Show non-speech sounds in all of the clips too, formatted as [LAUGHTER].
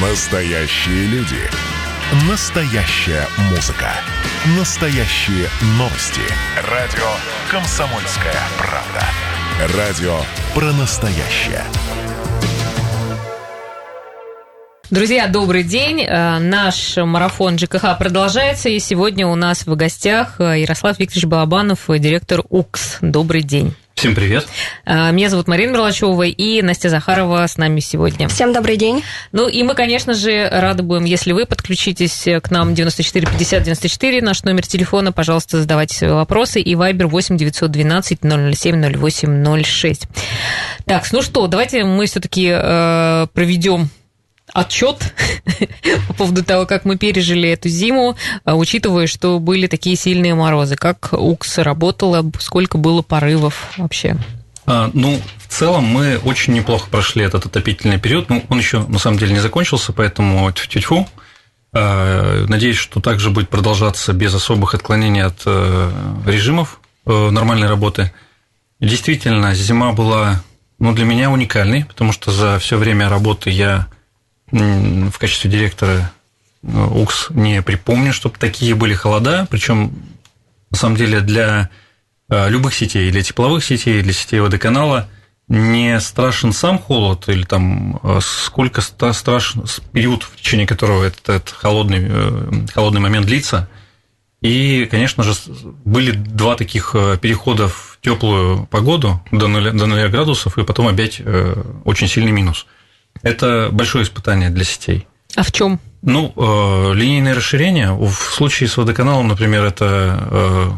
Настоящие люди. Настоящая музыка. Настоящие новости. Радио «Комсомольская правда». Радио про настоящее. Друзья, добрый день. Э, Наш марафон ЖКХ продолжается, и сегодня у нас в гостях э, Ярослав Викторович Балабанов, э, директор УКС. Добрый день. Всем привет. Э, Меня зовут Марина Мерлачева и Настя Захарова с нами сегодня. Всем добрый день. Ну и мы, конечно же, рады будем, если вы подключитесь к нам 94 50 94, наш номер телефона, пожалуйста, задавайте свои вопросы, и Вайбер 8 912 007 08 06. Так, ну что, давайте мы все-таки проведем отчет [LAUGHS] по поводу того, как мы пережили эту зиму, а, учитывая, что были такие сильные морозы. Как УКС работала, сколько было порывов вообще? А, ну, в целом мы очень неплохо прошли этот отопительный период. Ну, он еще на самом деле не закончился, поэтому тьфу-тьфу. А, надеюсь, что также будет продолжаться без особых отклонений от э, режимов э, нормальной работы. Действительно, зима была ну, для меня уникальной, потому что за все время работы я в качестве директора э, УКС не припомню, чтобы такие были холода, причем на самом деле для э, любых сетей, для тепловых сетей, для сетей водоканала не страшен сам холод или там э, сколько страшен период, в течение которого этот холодный, холодный момент длится. И, конечно же, были два таких перехода в теплую погоду до 0, до 0 градусов, и потом опять очень сильный минус – это большое испытание для сетей. А в чем? Ну, э, линейное расширение. В случае с водоканалом, например, это э,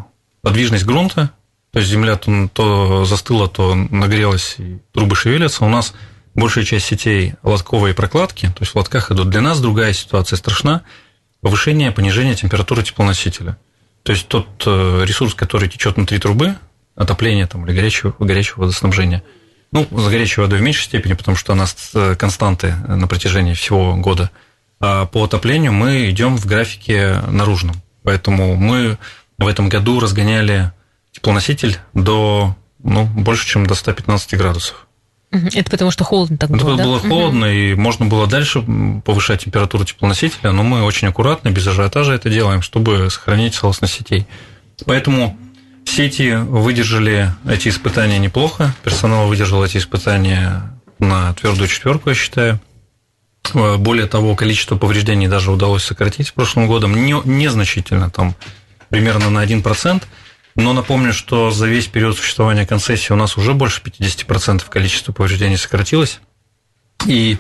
подвижность грунта, то есть земля то, то застыла, то нагрелась, и трубы шевелятся. У нас большая часть сетей лотковые прокладки, то есть в лотках идут. Для нас другая ситуация страшна – повышение, понижение температуры теплоносителя. То есть тот э, ресурс, который течет внутри трубы, отопление там, или горячего, горячего водоснабжения – ну, с горячей водой в меньшей степени, потому что у нас э, константы на протяжении всего года. А по отоплению мы идем в графике наружном. Поэтому мы в этом году разгоняли теплоноситель до ну, больше, чем до 115 градусов. Это потому что холодно так было, было, да? было холодно, угу. и можно было дальше повышать температуру теплоносителя, но мы очень аккуратно, без ажиотажа это делаем, чтобы сохранить целостность сетей. Поэтому Сети выдержали эти испытания неплохо, персонал выдержал эти испытания на твердую четверку, я считаю. Более того, количество повреждений даже удалось сократить с прошлым годом, не, незначительно, там примерно на 1%. Но напомню, что за весь период существования концессии у нас уже больше 50% количества повреждений сократилось. И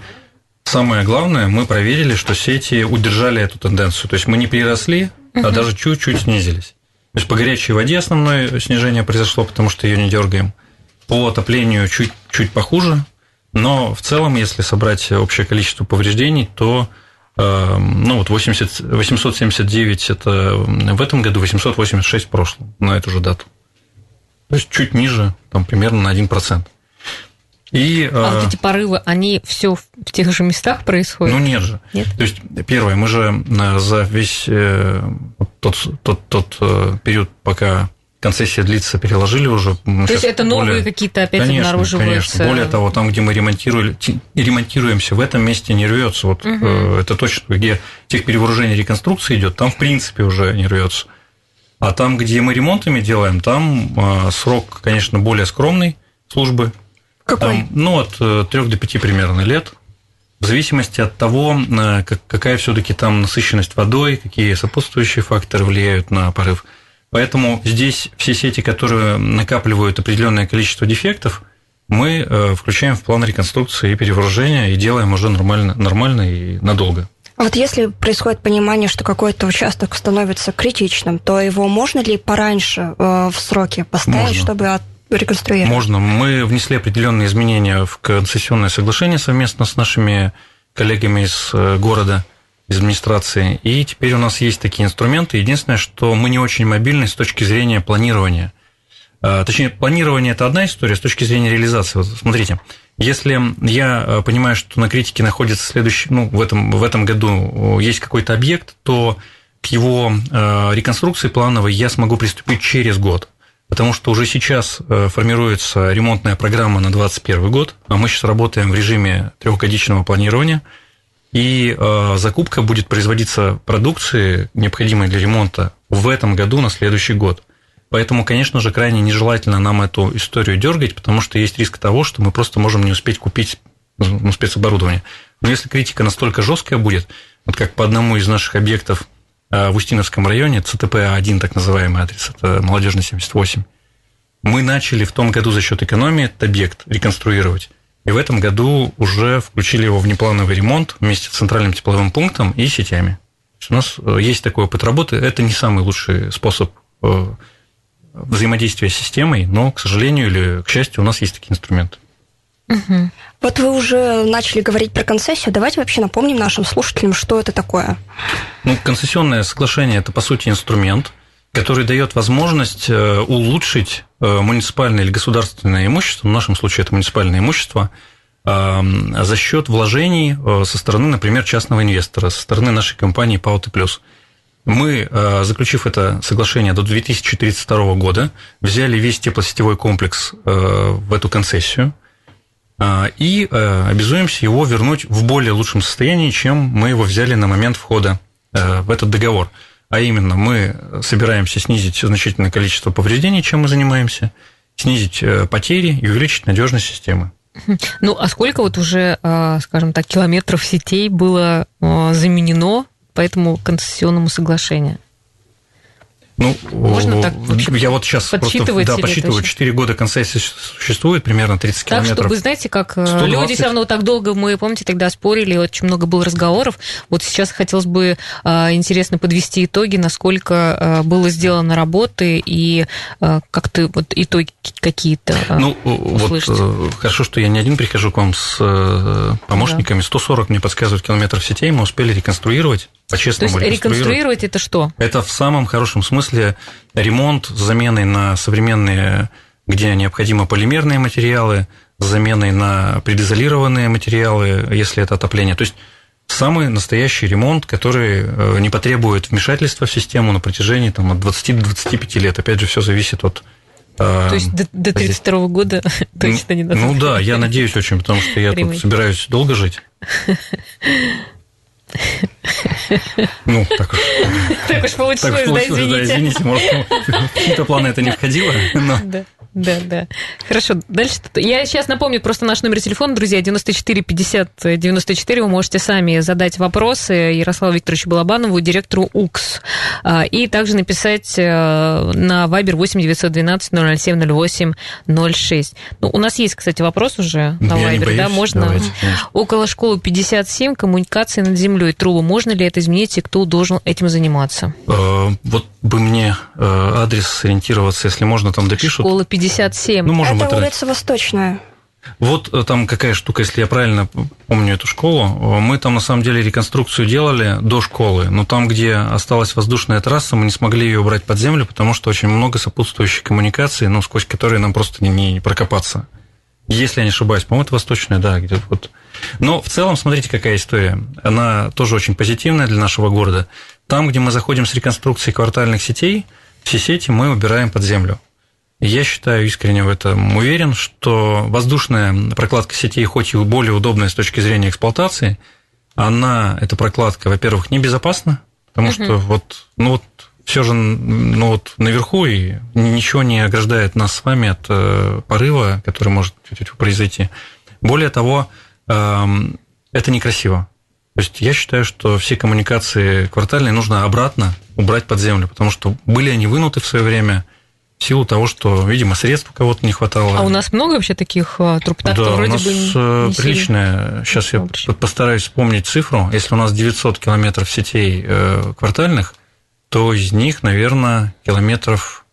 самое главное, мы проверили, что сети удержали эту тенденцию. То есть мы не переросли, а даже чуть-чуть снизились. То есть по горячей воде основное снижение произошло, потому что ее не дергаем. По отоплению чуть, чуть похуже, но в целом, если собрать общее количество повреждений, то э, ну, вот 80, 879 это в этом году, 886 в прошлом, на эту же дату. То есть чуть ниже, там примерно на 1%. И, а вот эти порывы, они все в тех же местах происходят? Ну нет же. Нет? То есть, первое, мы же э, за весь э, тот, тот, тот э, период, пока концессия длится, переложили уже. То есть это новые более... какие-то опять конечно, обнаруживаются? Конечно. Более того, там, где мы ремонтируем, ремонтируемся, в этом месте не рвется. Вот угу. это точно, где тех перевооружение реконструкции идет, там в принципе уже не рвется. А там, где мы ремонтами делаем, там срок, конечно, более скромный службы какой? Там, ну, от 3 э, до 5 примерно лет. В зависимости от того, э, какая все-таки там насыщенность водой, какие сопутствующие факторы влияют на порыв. Поэтому здесь все сети, которые накапливают определенное количество дефектов, мы э, включаем в план реконструкции и перевооружения и делаем уже нормально, нормально и надолго. А вот если происходит понимание, что какой-то участок становится критичным, то его можно ли пораньше в сроки поставить, можно. чтобы от реконструировать? Можно. Мы внесли определенные изменения в концессионное соглашение совместно с нашими коллегами из э, города, из администрации. И теперь у нас есть такие инструменты. Единственное, что мы не очень мобильны с точки зрения планирования. А, точнее, планирование – это одна история, с точки зрения реализации. Вот смотрите, если я э, понимаю, что на критике находится следующий, ну, в этом, в этом году есть какой-то объект, то к его э, реконструкции плановой я смогу приступить через год потому что уже сейчас э, формируется ремонтная программа на 2021 год, а мы сейчас работаем в режиме трехгодичного планирования. И э, закупка будет производиться продукции, необходимой для ремонта, в этом году на следующий год. Поэтому, конечно же, крайне нежелательно нам эту историю дергать, потому что есть риск того, что мы просто можем не успеть купить ну, спецоборудование. Но если критика настолько жесткая будет, вот как по одному из наших объектов в Устиновском районе, ЦТП-1, так называемый адрес, это молодежный 78, мы начали в том году за счет экономии этот объект реконструировать. И в этом году уже включили его в неплановый ремонт вместе с центральным тепловым пунктом и сетями. У нас э, есть такой опыт работы. Это не самый лучший способ э, взаимодействия с системой, но, к сожалению или к счастью, у нас есть такие инструменты. Угу. Вот вы уже начали говорить про концессию. Давайте вообще напомним нашим слушателям, что это такое. Ну, концессионное соглашение – это, по сути, инструмент, который дает возможность э, улучшить э, муниципальное или государственное имущество, в нашем случае это муниципальное имущество, э, за счет вложений со стороны, например, частного инвестора, со стороны нашей компании Пауты Плюс. Мы, заключив это соглашение до 2032 года, взяли весь теплосетевой комплекс в эту концессию и обязуемся его вернуть в более лучшем состоянии, чем мы его взяли на момент входа в этот договор – а именно мы собираемся снизить значительное количество повреждений, чем мы занимаемся, снизить э, потери и увеличить надежность системы. Ну, а сколько вот уже, э, скажем так, километров сетей было э, заменено по этому концессионному соглашению? Ну, Можно так я вот сейчас просто да, подсчитываю, 4 года концессии существует, примерно 30 так километров. Так что вы знаете, как 120. Э, люди все равно так долго, мы, помните, тогда спорили, очень много было разговоров. Вот сейчас хотелось бы э, интересно подвести итоги, насколько э, было сделано работы и как ты вот итоги какие-то Ну, услышать. вот хорошо, что я не один прихожу к вам с помощниками. Да. 140 мне подсказывают километров сетей, мы успели реконструировать по-честному То есть реконструировать это что? Это в самом хорошем смысле ремонт с заменой на современные, где необходимы полимерные материалы, с заменой на предизолированные материалы, если это отопление. То есть самый настоящий ремонт, который э, не потребует вмешательства в систему на протяжении там, от 20 до 25 лет. Опять же, все зависит от э, то есть до, до 32 года [LAUGHS] точно не надо. Ну да, я надеюсь очень, потому что я тут собираюсь долго жить. [LAUGHS] Ну, так уж. Так уж получилось, да, извините. Да, извините, может, в какие-то планы это не входило, но... Да. Да, да. Хорошо, дальше. Я сейчас напомню просто наш номер телефона, друзья, 94 50 94. Вы можете сами задать вопросы Ярославу Викторовичу Балабанову, директору УКС. А, и также написать э, на Viber 8 912 007 08 06. Ну, у нас есть, кстати, вопрос уже на Я Viber, да? Можно. Давайте, Около школы 57, коммуникации над землей, трубы. Можно ли это изменить, и кто должен этим заниматься? Э, вот бы мне э, адрес сориентироваться, если можно, там допишут. Школа 57. Ну, можем это, это улица Восточная. Вот э, там какая штука, если я правильно помню эту школу, э, мы там на самом деле реконструкцию делали до школы, но там, где осталась воздушная трасса, мы не смогли ее убрать под землю, потому что очень много сопутствующих коммуникаций, ну, сквозь которые нам просто не, не прокопаться. Если я не ошибаюсь, по-моему, это восточная, да, где-то вот. Но в целом, смотрите, какая история. Она тоже очень позитивная для нашего города. Там, где мы заходим с реконструкцией квартальных сетей, все сети мы убираем под землю. Я считаю, искренне в этом уверен, что воздушная прокладка сетей, хоть и более удобная с точки зрения эксплуатации, она, эта прокладка, во-первых, небезопасна, потому что вот, ну вот все же ну вот наверху и ничего не ограждает нас с вами от э, порыва, который может произойти. Более того, эм, это некрасиво. То есть я считаю, что все коммуникации квартальные нужно обратно убрать под землю, потому что были они вынуты в свое время в силу того, что, видимо, средств у кого-то не хватало. А у нас много вообще таких а, труб? Да, вроде у нас бы не э, приличная. Сейчас я постараюсь вспомнить цифру. Если у нас 900 километров сетей э, квартальных, то из них, наверное, километров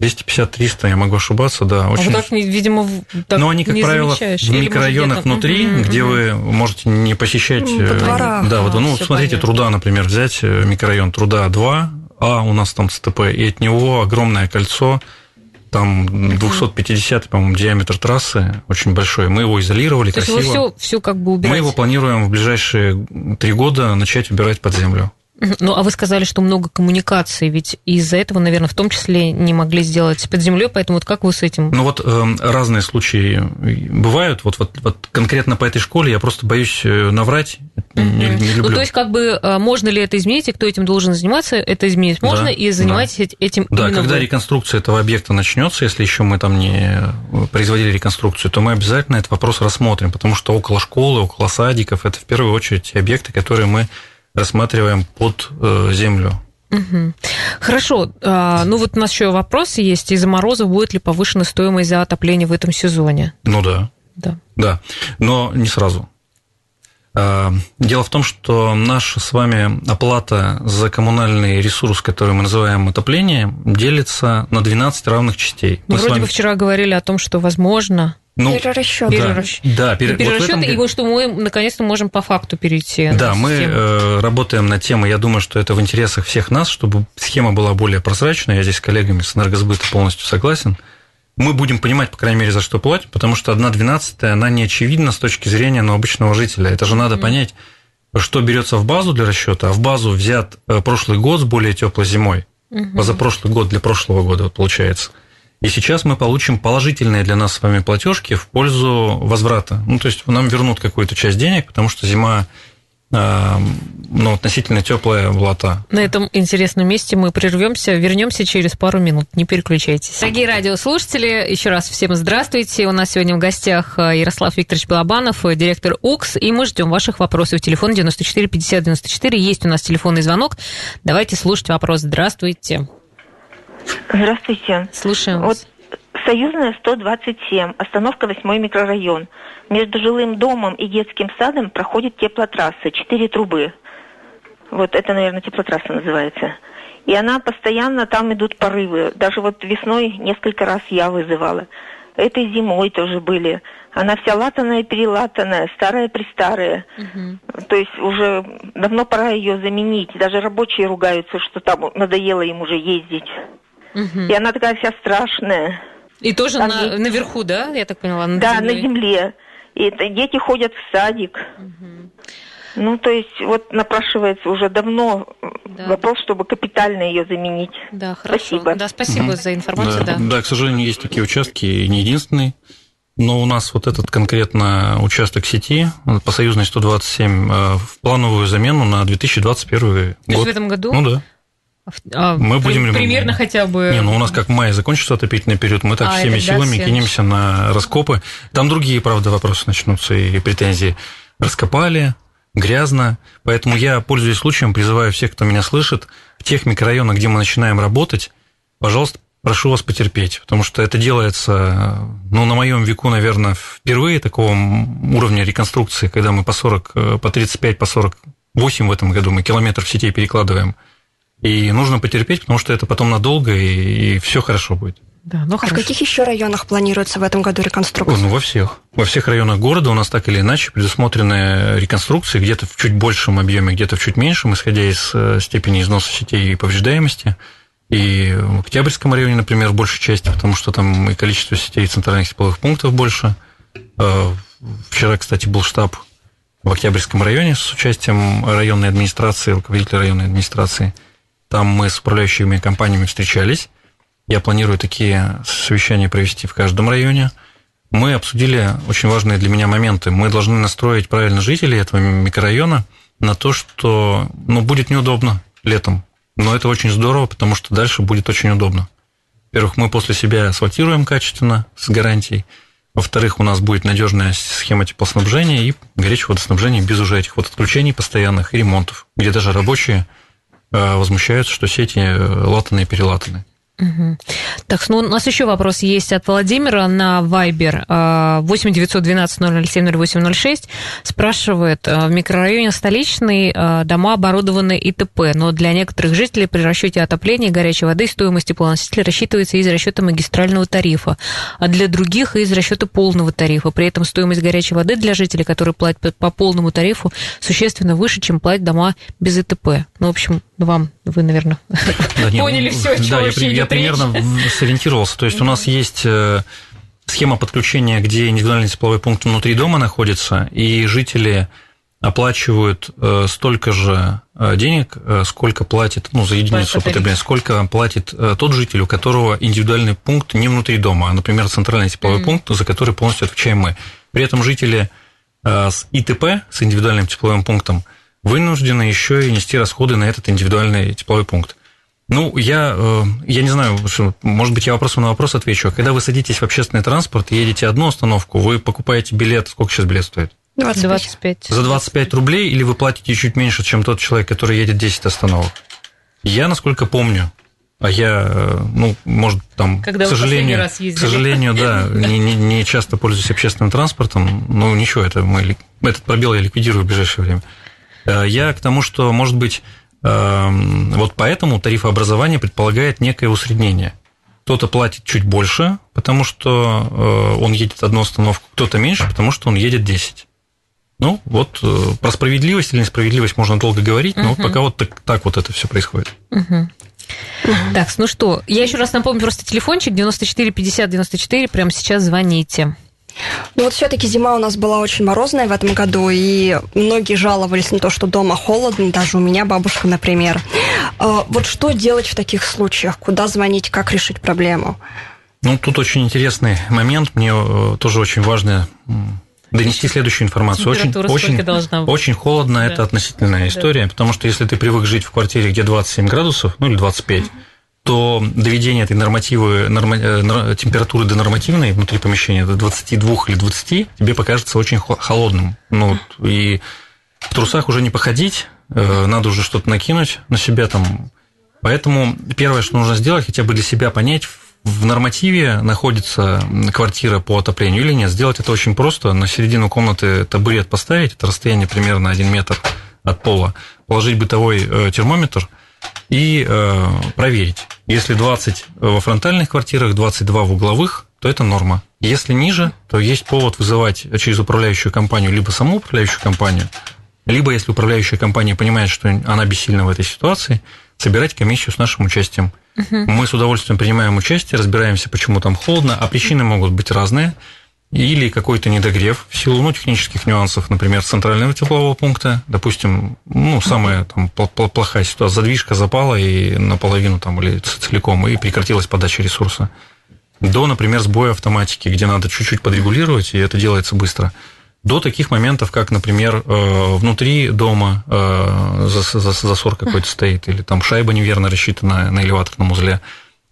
250-300, я могу ошибаться, да. Очень... А вот так, видимо, так Но они, как правило, в микрорайонах может, внутри, угу, где вы можете не посещать... Ну, во дворах, да, вот, ну, смотрите, понятно. труда, например, взять э, микрорайон труда 2, а у нас там СТП, и от него огромное кольцо, там 250, по-моему, диаметр трассы очень большой. Мы его изолировали То красиво. Есть вы все, все как бы убирать? Мы его планируем в ближайшие три года начать убирать под землю. Ну, а вы сказали, что много коммуникаций, ведь из-за этого, наверное, в том числе не могли сделать под землей, поэтому вот как вы с этим? Ну, вот э, разные случаи бывают. Вот, вот, вот конкретно по этой школе я просто боюсь э, наврать. не, не люблю. Ну, то есть, как бы, а, можно ли это изменить, и кто этим должен заниматься, это изменить можно, Да, и занимайтесь этим Да, когда вы. реконструкция этого объекта начнется, если еще мы там не производили реконструкцию, то мы обязательно этот вопрос рассмотрим, потому что около школы, около садиков это в первую очередь объекты, которые мы рассматриваем под э, землю. Мгм. Хорошо. А, Ну, вот у нас еще вопрос есть. Из-за морозов будет ли повышена стоимость за отопление в этом сезоне? Ну да, Да. да, но не сразу. А, Дело в том, что наша с вами оплата за коммунальный ресурс, который мы называем отопление, делится на 12 равных частей. Ну, Мы вроде вами- бы вчера говорили о том, что возможно ну, Перерасчет. да, перерасчет. да, пере- вот в перерасчеты, этом- и вот что мы наконец-то можем по факту перейти. Да, мы э, работаем над темой. Я думаю, что это в интересах всех нас, чтобы схема была более прозрачной. Я здесь с коллегами с энергосбыта полностью согласен. Мы будем понимать, по крайней мере, за что платим, потому что одна двенадцатая, она не очевидна с точки зрения ну, обычного жителя. Это же надо понять, что берется в базу для расчета, а в базу взят э, прошлый год с более теплой зимой, позапрошлый год для прошлого года вот получается. И сейчас мы получим положительные для нас с вами платежки в пользу возврата. Ну, то есть нам вернут какую-то часть денег, потому что зима э, ну, относительно теплая была та. На этом интересном месте мы прервемся, вернемся через пару минут. Не переключайтесь. Дорогие радиослушатели, еще раз всем здравствуйте. У нас сегодня в гостях э, Ярослав Викторович Балабанов, э, директор УКС, и мы ждем ваших вопросов. Телефон 94 50 94. Есть у нас телефонный звонок. Давайте слушать вопрос. Здравствуйте. Здравствуйте. Слушаем Вот. Союзная 127, остановка 8 микрорайон. Между жилым домом и детским садом проходит теплотрасса, 4 трубы. Вот это, наверное, теплотрасса называется. И она постоянно, там идут порывы. Даже вот весной несколько раз я вызывала. Этой зимой тоже были. Она вся латаная, перелатанная, старая-престарая. То есть уже давно пора ее заменить. Даже рабочие ругаются, что там надоело им уже ездить. Мгм. И она такая вся страшная. И тоже там на- есть- наверху, да, я так поняла? над Да, землей? на земле. И это дети ходят в садик. Ну, то есть, вот напрашивается уже давно Да. вопрос, чтобы капитально ее заменить. Да, хорошо. Спасибо. Да, спасибо Мгм. за информацию, да. да, к сожалению, есть такие участки, не единственный. Но у нас вот этот конкретно участок сети по союзной 127 э, в плановую замену на 2021 То есть год. в этом году? Ну да. А, Мы при- будем примерно хотя бы. Не, ну у нас как в мае закончится отопительный период, мы так А, всеми силами все кинемся на раскопы. Там другие, правда, вопросы начнутся и претензии. Раскопали, грязно, поэтому я, пользуясь случаем, призываю всех, кто меня слышит, в тех микрорайонах, где мы начинаем работать, пожалуйста, прошу вас потерпеть, потому что это делается, ну, на моем веку, наверное, впервые такого уровня реконструкции, когда мы по 40, э, по 35, по 48 в этом году мы километров сетей перекладываем. И нужно потерпеть, потому что это потом надолго, и, все хорошо будет. Да, ну А в каких еще районах планируется в этом году О, реконструкция? ну, во всех. Во всех районах города у нас так или иначе предусмотрены реконструкции, где-то в чуть большем объеме, где-то в чуть меньшем, исходя из э, степени износа сетей и повреждаемости. И в Октябрьском районе, например, в большей части, потому что там и количество сетей центральных тепловых пунктов больше. Э, Вчера, кстати, был штаб в Октябрьском районе с участием районной администрации, руководителя районной администрации. Там мы с управляющими компаниями встречались. Я планирую такие совещания провести в каждом районе. Мы обсудили очень важные для меня моменты. Мы должны настроить правильно жителей этого микрорайона на то, что ну, будет неудобно летом. Но это очень здорово, потому что дальше будет очень удобно. Во-первых, мы после себя асфальтируем качественно, с гарантией. Во-вторых, у нас будет надежная схема теплоснабжения и горячего водоснабжения без уже этих вот отключений постоянных и ремонтов, где даже рабочие возмущаются, что сети э, латанные, перелатанные. Так, ну, у нас еще вопрос есть от Владимира на Viber 8 912 007 0806. Спрашивает, э, в микрорайоне столичный э, дома оборудованы ИТП, но для некоторых жителей при расчете отопления горячей воды стоимость теплоносителя рассчитывается из расчета магистрального тарифа, а для других из расчета полного тарифа. При этом стоимость горячей воды для жителей, которые платят по полному тарифу, существенно выше, чем платят дома без ИТП. Ну, в общем, вам, вы, наверное, Да, нет, поняли все, о чем Да, я, вообще я идет речь. примерно сориентировался. То есть у нас есть э, схема подключения, где индивидуальный тепловой пункт внутри дома находится, и жители оплачивают э, столько же э, денег, сколько платит, ну, за единицу потребления, сколько платит тот житель, у которого индивидуальный пункт не внутри дома, а, например, центральный тепловой Мгм. пункт, за который полностью отвечаем мы. При этом жители с ИТП, с индивидуальным тепловым пунктом, вынуждены еще и нести расходы на этот индивидуальный тепловой пункт. Ну, я, э, я не знаю, может быть, я вопросом на вопрос отвечу. А когда вы садитесь в общественный транспорт едете одну остановку, вы покупаете билет, сколько сейчас билет стоит? 25. 25. За 25 рублей или вы платите чуть меньше, чем тот человек, который едет 10 остановок? Я, насколько помню, а я, э, ну, может, там, Когда к сожалению, раз к сожалению, да, не, не, не часто пользуюсь общественным транспортом, ну, ничего, это мы, этот пробел я ликвидирую в ближайшее время. Э, я к тому, что, может быть, эм, вот поэтому тарифообразование предполагает некое усреднение. Кто-то платит чуть больше, потому что э, он едет одну остановку, кто-то меньше, потому что он едет 10. Ну, вот про справедливость или несправедливость можно долго говорить, но угу. вот пока вот так, так вот это все происходит. Угу. Так, ну что, я еще раз напомню просто телефончик 94 50 94, прямо сейчас звоните. Ну вот все-таки зима у нас была очень морозная в этом году, и многие жаловались на то, что дома холодно, даже у меня бабушка, например. А, вот что делать в таких случаях? Куда звонить? Как решить проблему? Ну, тут очень интересный момент. Мне э, тоже очень важно донести следующую информацию. Очень, очень, очень холодно да. это относительная история, да. потому что если ты привык жить в квартире, где 27 градусов, ну или 25, то доведение этой нормативы, норма, э, температуры до нормативной внутри помещения до 22 или 20 тебе покажется очень холодным. Ну, и в трусах уже не походить, э, надо уже что-то накинуть на себя там. Поэтому первое, что нужно сделать, хотя бы для себя понять, в нормативе находится квартира по отоплению или нет. Сделать это очень просто. На середину комнаты табурет поставить, это расстояние примерно 1 метр от пола, положить бытовой э, термометр и э, проверить. Если 20 во фронтальных квартирах, 22 в угловых, то это норма. Если ниже, то есть повод вызывать через управляющую компанию либо саму управляющую компанию, либо если управляющая компания понимает, что она бессильна в этой ситуации, собирать комиссию с нашим участием. Угу. Мы с удовольствием принимаем участие, разбираемся, почему там холодно, а причины могут быть разные. Или какой-то недогрев в силу ну, технических нюансов, например, центрального теплового пункта. Допустим, ну, самая там, плохая ситуация, задвижка запала и наполовину там, или целиком, и прекратилась подача ресурса. До, например, сбоя автоматики, где надо чуть-чуть подрегулировать, и это делается быстро до таких моментов, как, например, э, внутри дома э, засор какой-то стоит, или там шайба неверно рассчитана на элеваторном узле,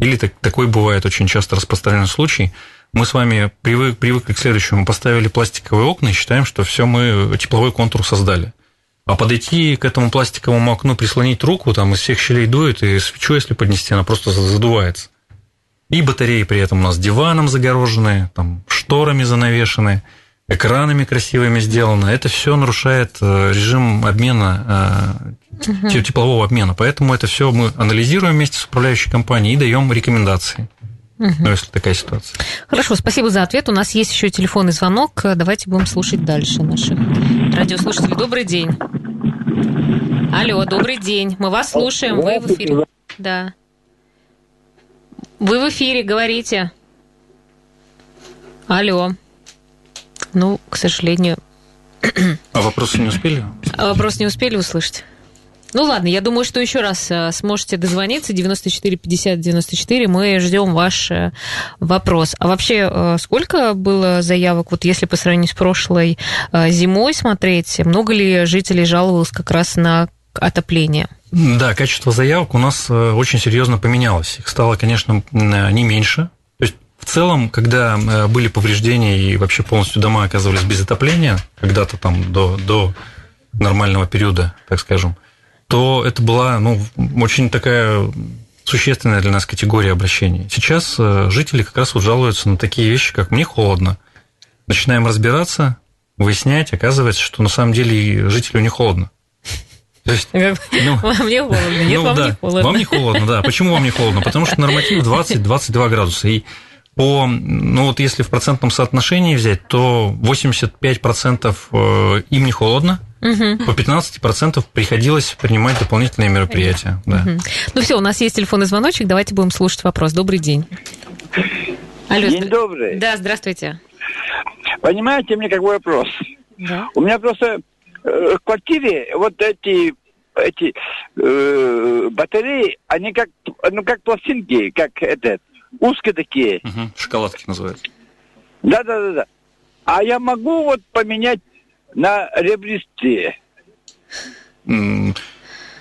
или так, такой бывает очень часто распространенный случай. Мы с вами привык, привыкли к следующему, поставили пластиковые окна и считаем, что все мы тепловой контур создали. А подойти к этому пластиковому окну, прислонить руку, там из всех щелей дует, и свечу, если поднести, она просто задувается. И батареи при этом у нас диваном загороженные, там шторами занавешенные – экранами красивыми сделано. Это все нарушает э, режим обмена, угу. теплового обмена. Поэтому это все мы анализируем вместе с управляющей компанией и даем рекомендации. Угу. Ну, если такая ситуация. Хорошо, спасибо за ответ. У нас есть еще телефонный звонок. Давайте будем слушать дальше наших радиослушателей. Добрый день. Алло, добрый день. Мы вас слушаем. Вы в эфире. Да. Вы в эфире, говорите. Алло. Ну, к сожалению... А вопросы не успели? А вопрос не успели услышать? Ну ладно, я думаю, что еще раз э, сможете дозвониться 94 50 94. Мы ждем ваш э, вопрос. А вообще, э, сколько было заявок, вот если по сравнению с прошлой зимой смотреть, много ли жителей жаловалось как раз на отопление? Да, качество заявок у нас очень серьезно поменялось. Их стало, конечно, не меньше, в целом, когда были повреждения и вообще полностью дома оказывались без отопления, когда-то там до, до нормального периода, так скажем, то это была ну, очень такая существенная для нас категория обращений. Сейчас э, жители как раз вот жалуются на такие вещи, как «мне холодно». Начинаем разбираться, выяснять, оказывается, что на самом деле жителю не холодно. То есть, ну, вам не холодно, нет, ну, вам да, не холодно. Вам не холодно, да. Почему вам не холодно? Потому что норматив 20-22 градуса. И по, ну вот если в процентном соотношении взять, то 85% э, им не холодно, Угу. По 15% приходилось принимать дополнительные мероприятия. Да. Угу. Ну все, у нас есть телефонный звоночек, давайте будем слушать вопрос. Добрый день. Алло, день добрый. Да, здравствуйте. Понимаете, мне какой вопрос? Да. У меня просто э, в квартире вот эти эти э, батареи, они как ну как пластинки, как этот узкие такие. Угу, шоколадки называются. Да, да, да, да. А я могу вот поменять на ребристые.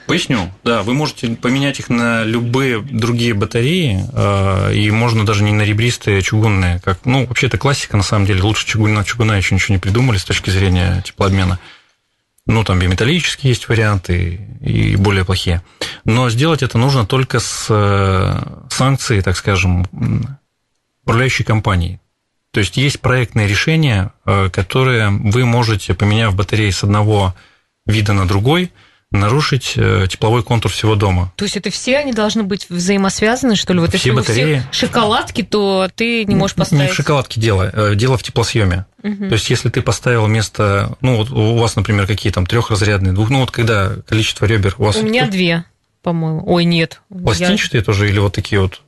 Поясню. Да, вы можете поменять их на любые другие батареи, а, и можно даже не на ребристые, а чугунные. Как, ну, вообще это классика, на самом деле. Лучше чугуна, чугуна еще ничего не придумали с точки зрения теплообмена. Ну, там биметаллические есть варианты и более плохие. Но сделать это нужно только с э, санкцией, так скажем, управляющей компании. То есть есть проектные решения, э, которые вы можете, поменяв батареи с одного вида на другой, нарушить э, тепловой контур всего дома. То есть это все они должны быть взаимосвязаны, что ли? Вот все если батареи. у всех шоколадки, то ты не можешь поставить... Не в шоколадке дело, э, дело в теплосъеме. Угу. То есть если ты поставил вместо, ну вот у вас, например, какие там трехразрядные, двух, ну вот когда количество ребер у вас... У меня две, по-моему. Ой, нет. Пластинчатые я... тоже или вот такие вот?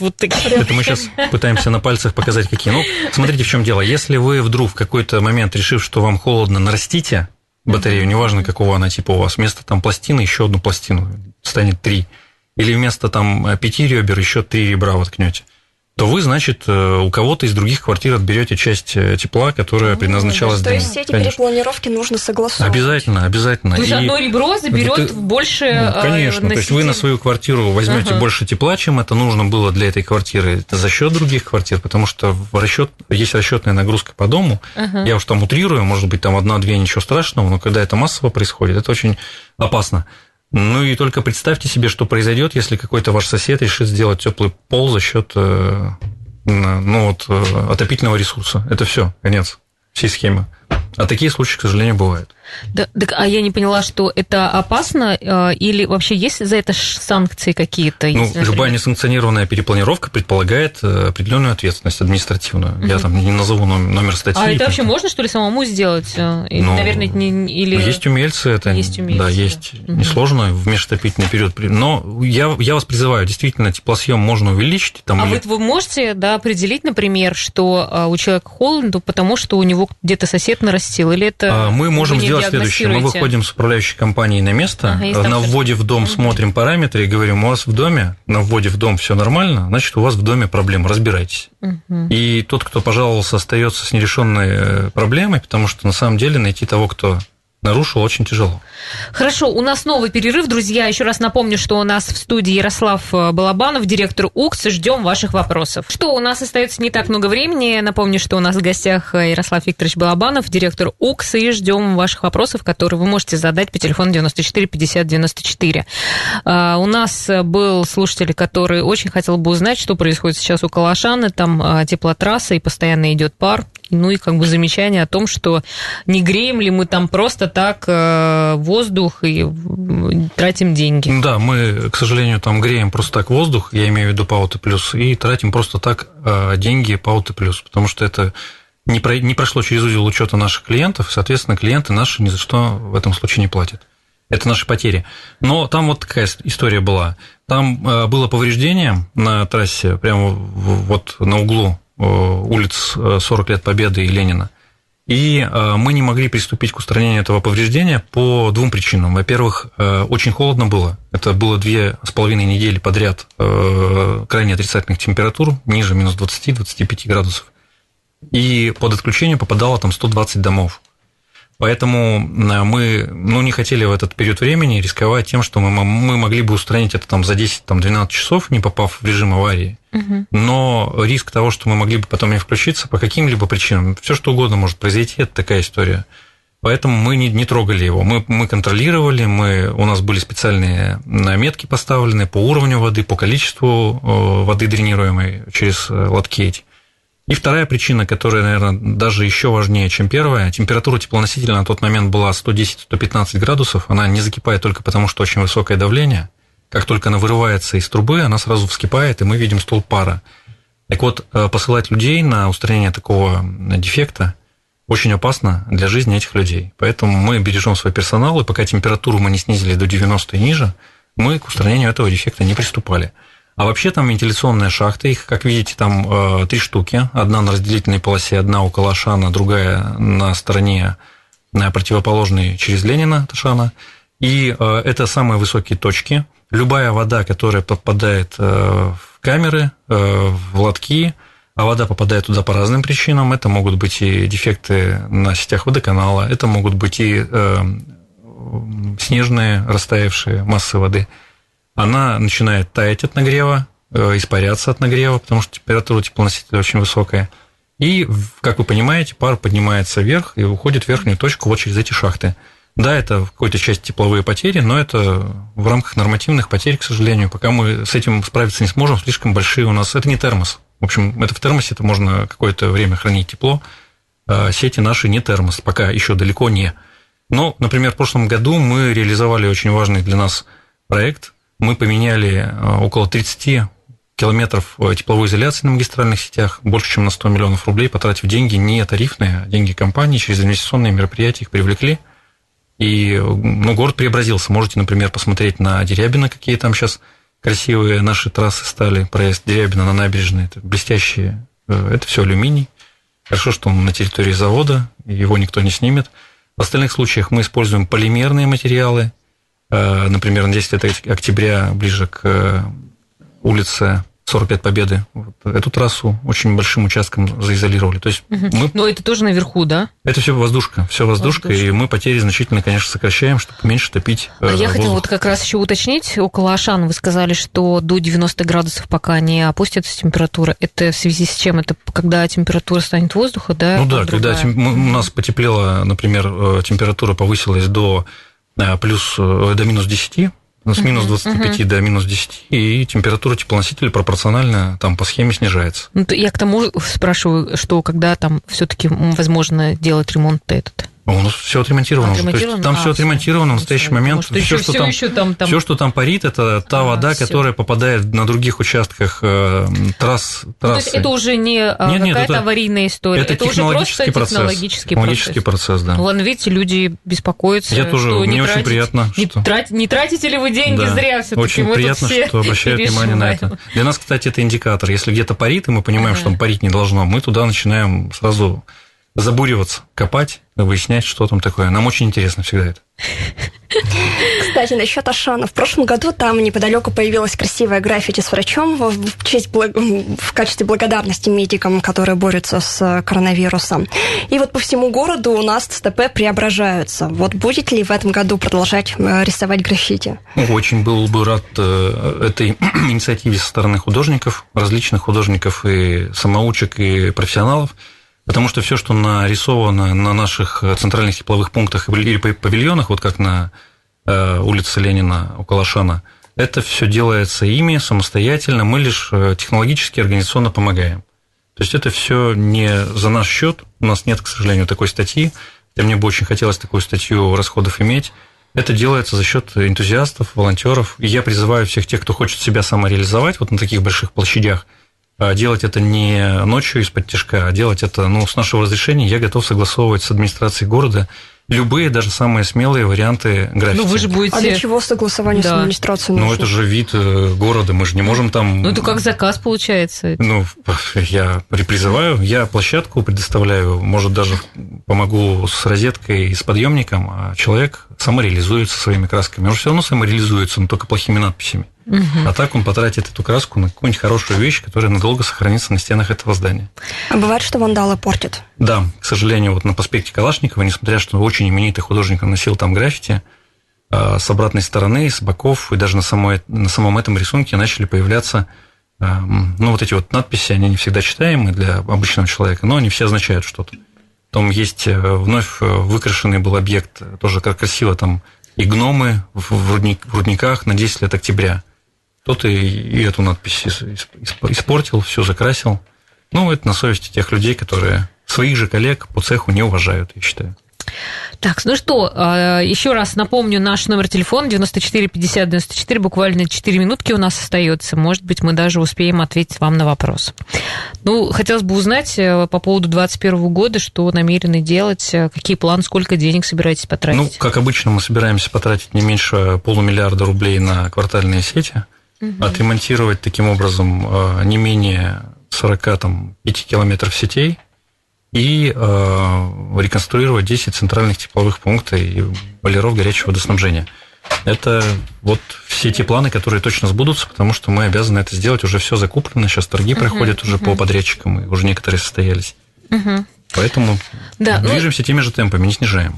Вот такие. Это мы сейчас пытаемся на пальцах показать, какие. Ну, смотрите, в чем дело. Если вы вдруг в какой-то момент, решив, что вам холодно, нарастите батарею, неважно какого она типа у вас, вместо там пластины еще одну пластину, станет три. Или вместо там пяти ребер еще три ребра воткнете то вы, значит, э, у кого-то из других квартир отберете часть э, тепла, которая предназначалась для То есть все эти конечно. перепланировки нужно согласовать? Обязательно, обязательно. То есть и одно ребро заберет больше ну, Конечно, носителей. то есть вы на свою квартиру возьмете ага. больше тепла, чем это нужно было для этой квартиры, это за счет других квартир, потому что в расчет есть расчетная нагрузка по дому. Ага. Я уж там утрирую, может быть, там одна-две ничего страшного, но когда это массово происходит, это очень опасно. Ну и только представьте себе, что произойдет, если какой-то ваш сосед решит сделать теплый пол за счет э, ну, вот, э, отопительного ресурса. Это все, конец всей схемы. А такие случаи, к сожалению, бывают. Да, так, а я не поняла, что это опасно э, или вообще есть за это санкции какие-то? Ну, например... любая несанкционированная перепланировка предполагает э, определенную ответственность административную. Угу. Я там не назову номер статьи. А это вообще можно, что ли, самому сделать? Ну, Наверное, не, или... Есть умельцы, это есть умельцы, да, есть да. несложно в межотопительный период. Но я, я вас призываю, действительно, теплосъем можно увеличить. Там, а или... вот вы можете да, определить, например, что а, у человека холодно, потому что у него где-то сосед нарастил, или это... А, мы можем сделать следующее. Мы выходим с управляющей компанией на место, ага, на вводе в дом смотрим параметры и говорим, у вас в доме, на вводе в дом все нормально, значит, у вас в доме проблема, разбирайтесь. Угу. И тот, кто пожаловался, остается с нерешенной э, проблемой, потому что на самом деле найти того, кто нарушил очень тяжело. Хорошо, у нас новый перерыв, друзья. Еще раз напомню, что у нас в студии Ярослав э, Балабанов, директор УКС. Ждем ваших вопросов. Что, у нас остается не так много времени. Напомню, что у нас в гостях э, Ярослав Викторович Балабанов, директор УКС, и ждем ваших вопросов, которые вы можете задать по телефону 94 50 94. У нас был слушатель, который очень хотел бы узнать, что происходит сейчас у Калашаны. Там а, теплотрасса и постоянно идет пар. Ну и как бы замечание о том, что не греем ли мы там просто так э, воздух и тратим деньги. Да, мы, к сожалению, там греем просто так воздух, я имею в виду Пауты Плюс, и тратим просто так э, деньги Пауты Плюс, потому что это не, про, не прошло через узел учета наших клиентов, соответственно, клиенты наши ни за что в этом случае не платят. Это наши потери. Но там вот такая история была. Там э, было повреждение на трассе, прямо вот на углу улиц 40 лет Победы и Ленина. И э, мы не могли приступить к устранению этого повреждения по двум причинам. Во-первых, э, очень холодно было. Это было две с половиной недели подряд э, крайне отрицательных температур, ниже минус 20-25 градусов. И под отключение попадало там 120 домов. Поэтому мы ну, не хотели в этот период времени рисковать тем, что мы, мы могли бы устранить это там, за 10-12 часов, не попав в режим аварии. Угу. Но риск того, что мы могли бы потом не включиться по каким-либо причинам, все что угодно может произойти, это такая история. Поэтому мы не, не трогали его. Мы, мы контролировали, мы, у нас были специальные метки поставлены по уровню воды, по количеству воды дренируемой через э, лотки эти. И вторая причина, которая, наверное, даже еще важнее, чем первая, температура теплоносителя на тот момент была 110-115 градусов, она не закипает только потому, что очень высокое давление. Как только она вырывается из трубы, она сразу вскипает, и мы видим столб пара. Так вот, э, посылать людей на устранение такого дефекта очень опасно для жизни этих людей. Поэтому мы бережем свой персонал, и пока температуру мы не снизили до 90 и ниже, мы к устранению этого дефекта не приступали. А вообще там вентиляционная шахта, их, как видите, там э, три штуки. Одна на разделительной полосе, одна около Ашана, другая на стороне на противоположной через Ленина Ташана. И э, это самые высокие точки. Любая вода, которая попадает э, в камеры, э, в лотки, а вода попадает туда по разным причинам. Это могут быть и дефекты на сетях водоканала, это могут быть и э, снежные растаявшие массы воды. Она начинает таять от нагрева, э, испаряться от нагрева, потому что температура теплоносителя очень высокая. И, как вы понимаете, пар поднимается вверх и уходит в верхнюю точку вот через эти шахты. Да, это в какой-то части тепловые потери, но это в рамках нормативных потерь, к сожалению. Пока мы с этим справиться не сможем, слишком большие у нас... Это не термос. В общем, это в термосе, это можно какое-то время хранить тепло. А сети наши не термос, пока еще далеко не. Но, например, в прошлом году мы реализовали очень важный для нас проект. Мы поменяли а, около 30 километров э, тепловой изоляции на магистральных сетях, больше, чем на 100 миллионов рублей, потратив деньги не тарифные, а деньги компании, через инвестиционные мероприятия их привлекли – и ну, город преобразился. Можете, например, посмотреть на Дерябино, какие там сейчас красивые наши трассы стали. Проезд Дерябина на набережной, это блестящие. Э, это все алюминий. Хорошо, что он на территории завода, его никто не снимет. В остальных случаях мы используем полимерные материалы. Э, например, на 10 октября ближе к э, улице 45 Победы. Вот эту трассу очень большим участком заизолировали. То есть угу. мы... Но это тоже наверху, да? Это все воздушка, все воздушка, воздушка, и мы потери значительно, конечно, сокращаем, чтобы меньше топить. А э, я хотела вот как раз еще уточнить, около Ашан вы сказали, что до 90 градусов пока не опустится температура. Это в связи с чем? Это когда температура станет воздуха, да? Ну да, когда тем... у нас потеплела, например, температура повысилась до плюс до минус 10 ну, с минус 25 uh-huh. до минус 10, и температура теплоносителя пропорционально там по схеме снижается. Ну, я к тому спрашиваю, что когда там все-таки возможно делать ремонт этот? У нас все отремонтировано. отремонтировано? То есть, там а, все отремонтировано в настоящий момент. Все, еще, что все, там, еще там, там... все, что там парит, это та а, вода, все. которая попадает на других участках э, трасс. Ну, то есть это уже не нет, какая-то это, аварийная история. Это, это технологический уже просто процесс. технологический, технологический процесс. процесс, да. Ладно, видите, люди беспокоятся. Я тоже, мне очень тратить, приятно. Не, что... трать, не тратите ли вы деньги да. зря все Очень приятно, что обращают внимание на это. Для нас, кстати, это индикатор. Если где-то парит, и мы понимаем, что там парить не должно, мы туда начинаем сразу забуриваться, копать, выяснять, что там такое. Нам очень интересно всегда это. Кстати, насчет Ашана. В прошлом году там неподалеку появилась красивая граффити с врачом в, честь, в качестве благодарности медикам, которые борются с коронавирусом. И вот по всему городу у нас ЦТП преображаются. Вот будет ли в этом году продолжать э, рисовать граффити? Очень был бы рад э, этой [CLEARS THROAT] инициативе со стороны художников, различных художников и самоучек, и профессионалов – Потому что все, что нарисовано на наших центральных тепловых пунктах или павильонах, вот как на э, улице Ленина около Шана, это все делается ими самостоятельно, мы лишь э, технологически, организационно помогаем. То есть это все не за наш счет, у нас нет, к сожалению, такой статьи, хотя мне бы очень хотелось такую статью расходов иметь. Это делается за счет энтузиастов, волонтеров. И я призываю всех тех, кто хочет себя самореализовать вот на таких больших площадях – делать это не ночью из-под тяжка, а делать это ну, с нашего разрешения. Я готов согласовывать с администрацией города любые, даже самые смелые варианты граффити. Ну, вы же будете... А для чего согласование да. с администрацией нужно? Ну, это же вид э, города, мы же не можем там... Ну, это как заказ получается. Ну, я призываю, я площадку предоставляю, может, даже помогу с розеткой и с подъемником, а человек самореализуется своими красками. Он же все равно самореализуется, но только плохими надписями. Угу. А так он потратит эту краску на какую-нибудь хорошую вещь, которая надолго сохранится на стенах этого здания. А бывает, что вандалы портят? Да, к сожалению, вот на проспекте Калашникова, несмотря что очень именитый художник носил там граффити, а, с обратной стороны, с боков и даже на, самой, на самом этом рисунке начали появляться а, ну, вот эти вот надписи, они не всегда читаемы для обычного человека, но они все означают что-то. Потом есть э, вновь э, выкрашенный был объект, тоже как красиво там и гномы в, рудник, в рудниках на 10 лет октября – кто-то и эту надпись испортил, все закрасил. Ну, это на совести тех людей, которые своих же коллег по цеху не уважают, я считаю. Так, ну что, а, еще раз напомню наш номер телефона 94 50 94, буквально 4 минутки у нас остается. Может быть, мы даже успеем ответить вам на вопрос. Ну, хотелось бы узнать э, по поводу 2021 года, что намерены делать, э, какие планы, сколько денег собираетесь потратить? Ну, как обычно, мы собираемся потратить не меньше полумиллиарда рублей на квартальные сети угу. отремонтировать таким образом э, не менее 45 километров сетей и э, реконструировать 10 центральных тепловых пунктов и бойлеров горячего водоснабжения. Это вот все те планы, которые точно сбудутся, потому что мы обязаны это сделать, уже все закуплено, сейчас торги uh-huh, проходят уже uh-huh. по подрядчикам, и уже некоторые состоялись. Uh-huh. Поэтому да, ну движемся ну... теми же темпами, не снижаем.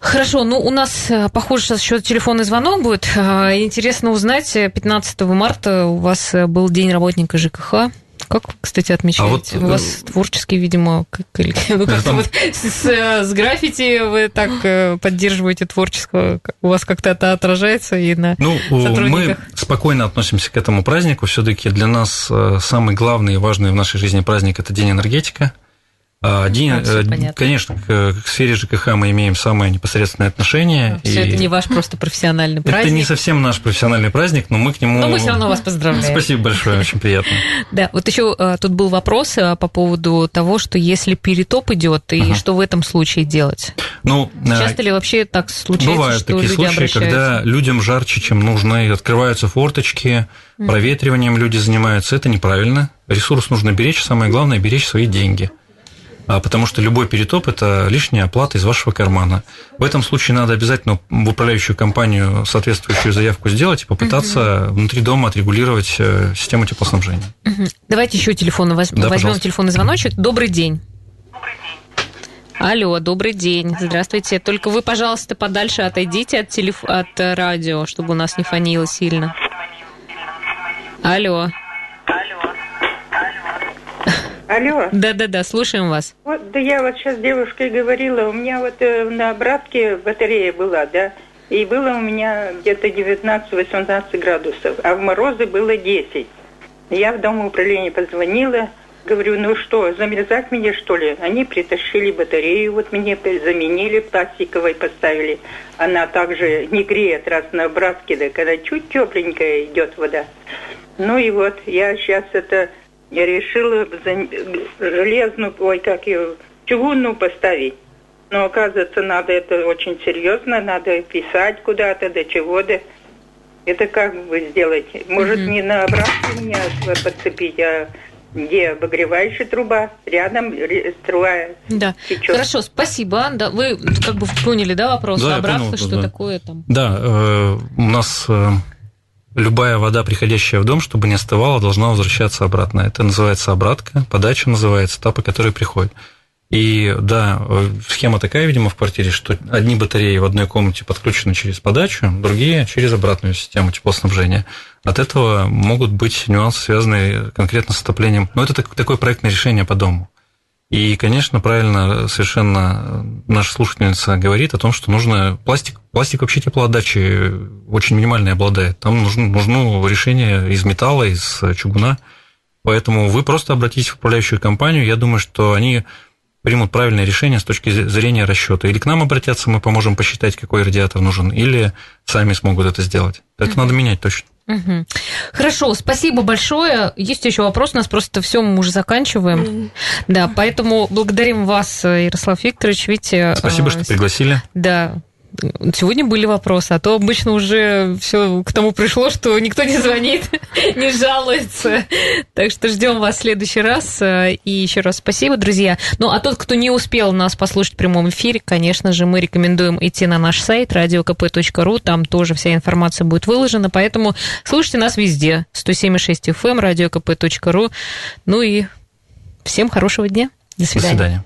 Хорошо, ну у нас, э, похоже, сейчас еще телефонный звонок будет. Э, интересно узнать, 15 марта у вас был День работника ЖКХ. Как вы, кстати, отмечаете? А вот, у вас э, творческий, видимо, как, ну, как там... вот с, с граффити вы так э, поддерживаете творческого, у вас как-то это отражается и на Ну, мы спокойно относимся к этому празднику. все таки для нас э, самый главный и важный в нашей жизни праздник – это День энергетика – а, День, ну, конечно, к, к сфере ЖКХ мы имеем самое непосредственное отношение. Все это не ваш просто профессиональный праздник. Это не совсем наш профессиональный праздник, но мы к нему. Но мы все равно вас поздравляем. Спасибо большое, очень приятно. [LAUGHS] Да, вот еще а, тут был вопрос а, по поводу того, что если перетоп идет, и что в этом случае делать? Ну, часто ли вообще так случается? Бывают что такие случаи, когда людям жарче, чем нужно, и открываются форточки, проветриванием люди занимаются. Это неправильно. Ресурс нужно беречь, самое главное беречь свои деньги. А, потому что любой перетоп – это лишняя оплата из вашего кармана. В этом случае надо обязательно в управляющую компанию соответствующую заявку сделать и попытаться угу. внутри дома отрегулировать э, систему теплоснабжения. Угу. Давайте еще телефон воз... да, возьмем телефонный звоночек. Добрый день. Алло, добрый день. Здравствуйте. Только вы, пожалуйста, подальше отойдите от, телеф... от радио, чтобы у нас не фонило сильно. Алло. Алло. Да-да-да, слушаем вас. Вот, да я вот сейчас девушке говорила, у меня вот э, на обратке батарея была, да, и было у меня где-то 19-18 градусов, а в морозы было 10. Я в дом управления позвонила, говорю, ну что, замерзать мне что ли? Они притащили батарею, вот мне заменили, пластиковой поставили. Она также не греет, раз на обратке, да, когда чуть тепленькая идет вода. Ну и вот я сейчас это я решила железную, ой, как ее, чугунную поставить. Но оказывается, надо это очень серьезно, надо писать куда-то, до чего-то. Это как вы сделаете? Может, mm-hmm. не на обратку меня подцепить, а где обогревающая труба, рядом струя да. течет. Хорошо, спасибо. Да, вы как бы поняли, да, вопрос да, обратка, понял, что да. такое там? Да, э, у нас э, любая вода, приходящая в дом, чтобы не остывала, должна возвращаться обратно. Это называется обратка, подача называется, та, по которой приходит. И да, схема такая, видимо, в квартире, что одни батареи в одной комнате подключены через подачу, другие через обратную систему теплоснабжения. От этого могут быть нюансы, связанные конкретно с отоплением. Но это такое проектное решение по дому. И, конечно, правильно совершенно наша слушательница говорит о том, что нужно пластик. Пластик вообще теплоотдачи очень минимальной обладает. Там нужно, нужно решение из металла, из чугуна. Поэтому вы просто обратитесь в управляющую компанию. Я думаю, что они примут правильное решение с точки зрения расчета. Или к нам обратятся, мы поможем посчитать, какой радиатор нужен, или сами смогут это сделать. Это mm-hmm. надо менять точно. Угу. Хорошо, спасибо большое. Есть еще вопрос, у нас просто все мы уже заканчиваем. Mm. Да, поэтому благодарим вас, Ярослав Викторович. Видите, спасибо, что пригласили. Да, Сегодня были вопросы, а то обычно уже все к тому пришло, что никто не звонит, [LAUGHS] не жалуется. Так что ждем вас в следующий раз. И еще раз спасибо, друзья. Ну, а тот, кто не успел нас послушать в прямом эфире, конечно же, мы рекомендуем идти на наш сайт radiokp.ru. Там тоже вся информация будет выложена. Поэтому слушайте нас везде. 107,6 FM, radiokp.ru. Ну и всем хорошего дня. До свидания. До свидания.